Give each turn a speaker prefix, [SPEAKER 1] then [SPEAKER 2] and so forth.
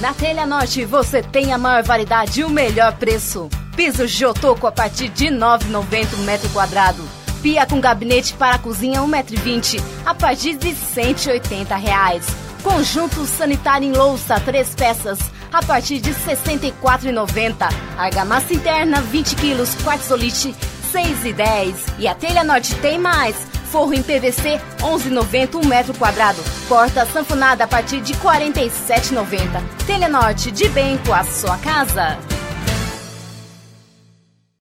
[SPEAKER 1] Na Telha Norte você tem a maior variedade e o melhor preço. Piso Jotoco a partir de 9,90 metro quadrado. Pia com gabinete para cozinha 1,20m a partir de 180 reais. Conjunto sanitário em louça, três peças, a partir de R$ 64,90. Argamassa interna, 20 quilos, quartzolite, 6,10. E a Telha Norte tem mais. Forro em PVC, 11,90 um metro quadrado. Porta sanfonada a partir de 47,90. Telha Norte, de bem com a sua casa.